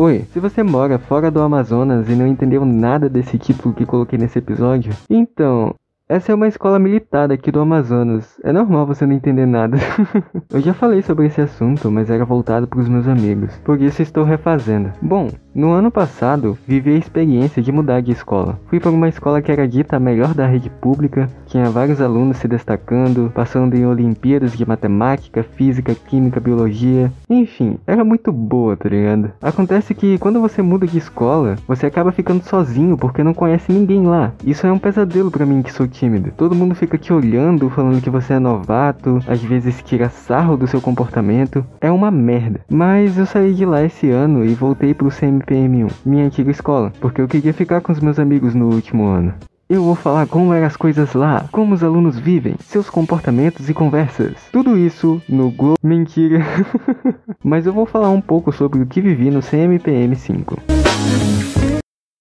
Oi, se você mora fora do Amazonas e não entendeu nada desse título que coloquei nesse episódio, então, essa é uma escola militar aqui do Amazonas. É normal você não entender nada. eu já falei sobre esse assunto, mas era voltado para os meus amigos. Por isso estou refazendo. Bom, no ano passado, vivi a experiência de mudar de escola. Fui para uma escola que era dita a melhor da rede pública, tinha vários alunos se destacando, passando em Olimpíadas de Matemática, Física, Química, Biologia. Enfim, era muito boa, tá ligado? Acontece que quando você muda de escola, você acaba ficando sozinho porque não conhece ninguém lá. Isso é um pesadelo para mim que sou tímido. Todo mundo fica te olhando, falando que você é novato, às vezes tira sarro do seu comportamento. É uma merda. Mas eu saí de lá esse ano e voltei pro CMP PM1, minha antiga escola, porque eu queria ficar com os meus amigos no último ano. Eu vou falar como eram as coisas lá, como os alunos vivem, seus comportamentos e conversas. Tudo isso no Globo. Mentira. Mas eu vou falar um pouco sobre o que vivi no CMPM 5.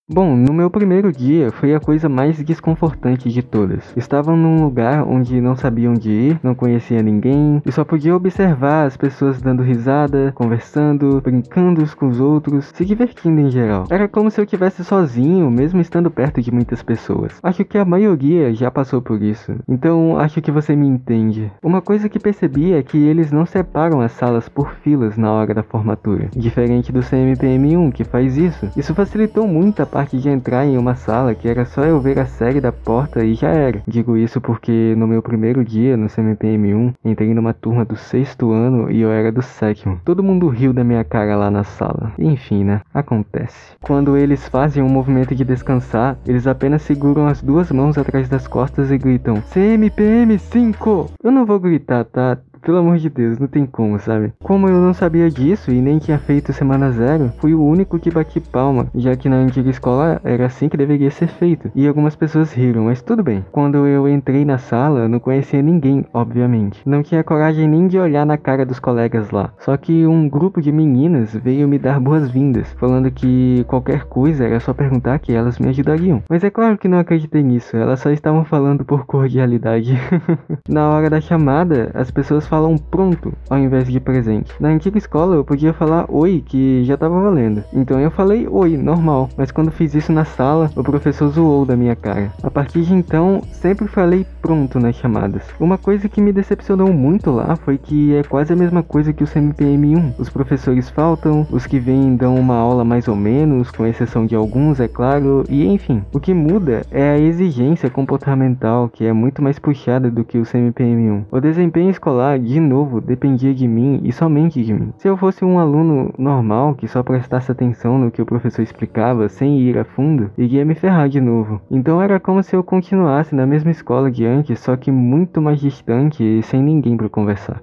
Bom, no meu primeiro dia foi a coisa mais desconfortante de todas. Estavam num lugar onde não sabiam onde ir, não conhecia ninguém e só podia observar as pessoas dando risada, conversando, brincando uns com os outros, se divertindo em geral. Era como se eu estivesse sozinho, mesmo estando perto de muitas pessoas. Acho que a maioria já passou por isso, então acho que você me entende. Uma coisa que percebi é que eles não separam as salas por filas na hora da formatura, diferente do CMPM1 que faz isso. Isso facilitou muito a parte de entrar em uma sala que era só eu ver a série da porta e já era. Digo isso porque no meu primeiro dia no CMPM1, entrei numa turma do sexto ano e eu era do sétimo. Todo mundo riu da minha cara lá na sala. Enfim, né? Acontece. Quando eles fazem um movimento de descansar, eles apenas seguram as duas mãos atrás das costas e gritam CMPM 5! Eu não vou gritar, tá? Pelo amor de Deus, não tem como, sabe? Como eu não sabia disso e nem tinha feito semana zero, fui o único que bati palma, já que na antiga escola era assim que deveria ser feito. E algumas pessoas riram, mas tudo bem. Quando eu entrei na sala, não conhecia ninguém, obviamente. Não tinha coragem nem de olhar na cara dos colegas lá. Só que um grupo de meninas veio me dar boas-vindas, falando que qualquer coisa era só perguntar que elas me ajudariam. Mas é claro que não acreditei nisso, elas só estavam falando por cordialidade. na hora da chamada, as pessoas falam pronto ao invés de presente. Na antiga escola eu podia falar oi, que já tava valendo. Então eu falei oi, normal. Mas quando fiz isso na sala, o professor zoou da minha cara. A partir de então, sempre falei pronto nas chamadas. Uma coisa que me decepcionou muito lá foi que é quase a mesma coisa que o CMPM1. Os professores faltam, os que vêm dão uma aula mais ou menos, com exceção de alguns, é claro, e enfim. O que muda é a exigência comportamental, que é muito mais puxada do que o CMPM1. O desempenho escolar de novo, dependia de mim e somente de mim. Se eu fosse um aluno normal que só prestasse atenção no que o professor explicava sem ir a fundo, iria me ferrar de novo. Então era como se eu continuasse na mesma escola de antes, só que muito mais distante e sem ninguém para conversar.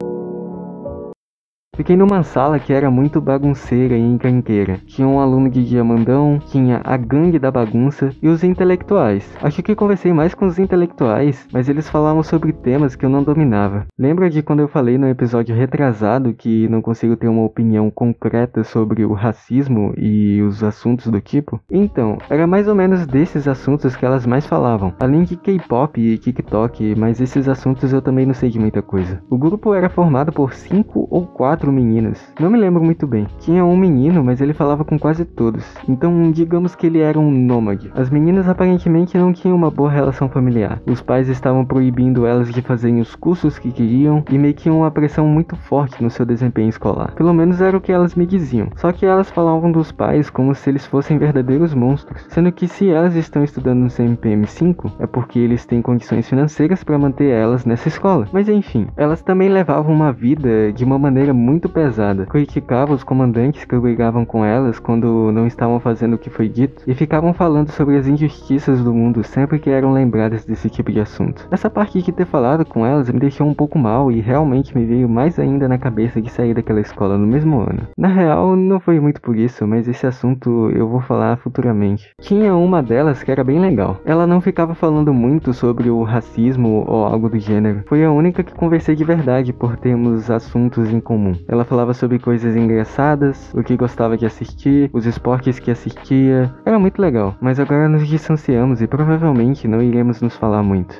Fiquei numa sala que era muito bagunceira e encrenqueira. Tinha um aluno de diamandão, tinha a gangue da bagunça e os intelectuais. Acho que conversei mais com os intelectuais, mas eles falavam sobre temas que eu não dominava. Lembra de quando eu falei no episódio retrasado que não consigo ter uma opinião concreta sobre o racismo e os assuntos do tipo? Então, era mais ou menos desses assuntos que elas mais falavam. Além de K-pop e TikTok, mas esses assuntos eu também não sei de muita coisa. O grupo era formado por cinco ou quatro quatro meninas. Não me lembro muito bem. Tinha um menino, mas ele falava com quase todos. Então, digamos que ele era um nômade. As meninas aparentemente não tinham uma boa relação familiar. Os pais estavam proibindo elas de fazerem os cursos que queriam e meio que uma pressão muito forte no seu desempenho escolar. Pelo menos era o que elas me diziam. Só que elas falavam dos pais como se eles fossem verdadeiros monstros, sendo que se elas estão estudando no CMPM 5 é porque eles têm condições financeiras para manter elas nessa escola. Mas enfim, elas também levavam uma vida de uma maneira muito muito pesada. Criticava os comandantes que brigavam com elas quando não estavam fazendo o que foi dito e ficavam falando sobre as injustiças do mundo sempre que eram lembradas desse tipo de assunto. Essa parte de ter falado com elas me deixou um pouco mal e realmente me veio mais ainda na cabeça de sair daquela escola no mesmo ano. Na real, não foi muito por isso, mas esse assunto eu vou falar futuramente. Tinha uma delas que era bem legal. Ela não ficava falando muito sobre o racismo ou algo do gênero. Foi a única que conversei de verdade por termos assuntos em comum. Ela falava sobre coisas engraçadas, o que gostava de assistir, os esportes que assistia. Era muito legal, mas agora nos distanciamos e provavelmente não iremos nos falar muito.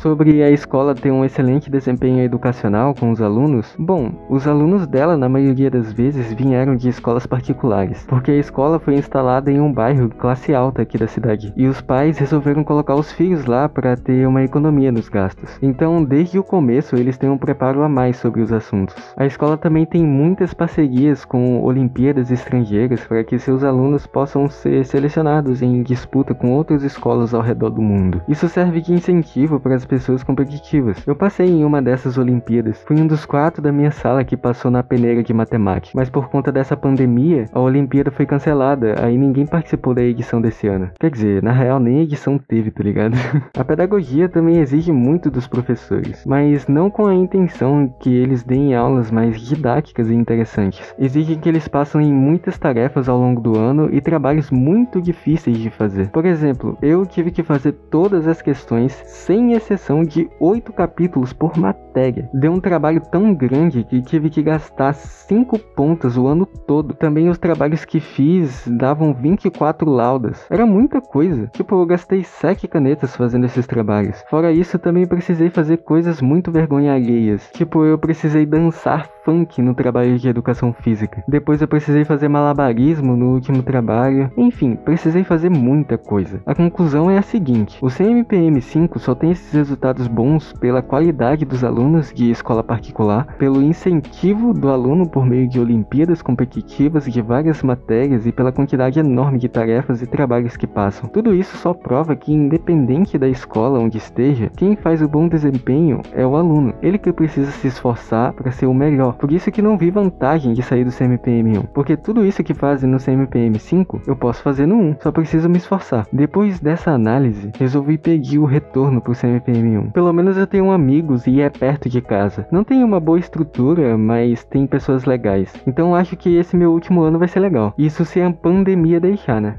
Sobre a escola ter um excelente desempenho educacional com os alunos, bom, os alunos dela, na maioria das vezes, vieram de escolas particulares, porque a escola foi instalada em um bairro classe alta aqui da cidade, e os pais resolveram colocar os filhos lá para ter uma economia nos gastos. Então, desde o começo, eles têm um preparo a mais sobre os assuntos. A escola também tem muitas parcerias com Olimpíadas estrangeiras para que seus alunos possam ser selecionados em disputa com outras escolas ao redor do mundo. Isso serve de incentivo para as pessoas competitivas. Eu passei em uma dessas Olimpíadas, fui um dos quatro da minha sala que passou na peneira de matemática, mas por conta dessa pandemia, a Olimpíada foi cancelada, aí ninguém participou da edição desse ano. Quer dizer, na real nem edição teve, tá ligado? a pedagogia também exige muito dos professores, mas não com a intenção que eles deem aulas mais didáticas e interessantes. Exige que eles passem em muitas tarefas ao longo do ano e trabalhos muito difíceis de fazer. Por exemplo, eu tive que fazer todas as questões, sem exceção de oito capítulos por matéria. Deu um trabalho tão grande que tive que gastar 5 pontos o ano todo. Também os trabalhos que fiz davam 24 laudas. Era muita coisa. Tipo, eu gastei 7 canetas fazendo esses trabalhos. Fora isso, também precisei fazer coisas muito vergonha alheias. Tipo, eu precisei dançar funk no trabalho de educação física. Depois eu precisei fazer malabarismo no último trabalho. Enfim, precisei fazer muita coisa. A conclusão é a seguinte: o CMPM 5 só tem esses resultados bons pela qualidade dos alunos de escola particular, pelo incentivo do aluno por meio de Olimpíadas competitivas de várias matérias e pela quantidade enorme de tarefas e trabalhos que passam. Tudo isso só prova que, independente da escola onde esteja, quem faz o bom desempenho é o aluno. Ele que precisa se esforçar para ser o melhor por isso que não vi vantagem de sair do CMPM 1, porque tudo isso que fazem no CMPM 5 eu posso fazer no 1, só preciso me esforçar. Depois dessa análise, resolvi pedir o retorno pro CMPM 1. Pelo menos eu tenho amigos e é perto de casa. Não tem uma boa estrutura, mas tem pessoas legais. Então acho que esse meu último ano vai ser legal. Isso se a pandemia deixar, né?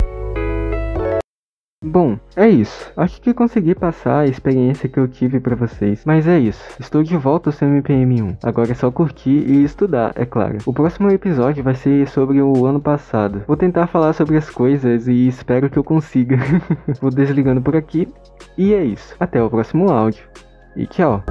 Bom, é isso. Acho que consegui passar a experiência que eu tive para vocês. Mas é isso. Estou de volta ao CMPM1. Agora é só curtir e estudar, é claro. O próximo episódio vai ser sobre o ano passado. Vou tentar falar sobre as coisas e espero que eu consiga. Vou desligando por aqui. E é isso. Até o próximo áudio. E tchau.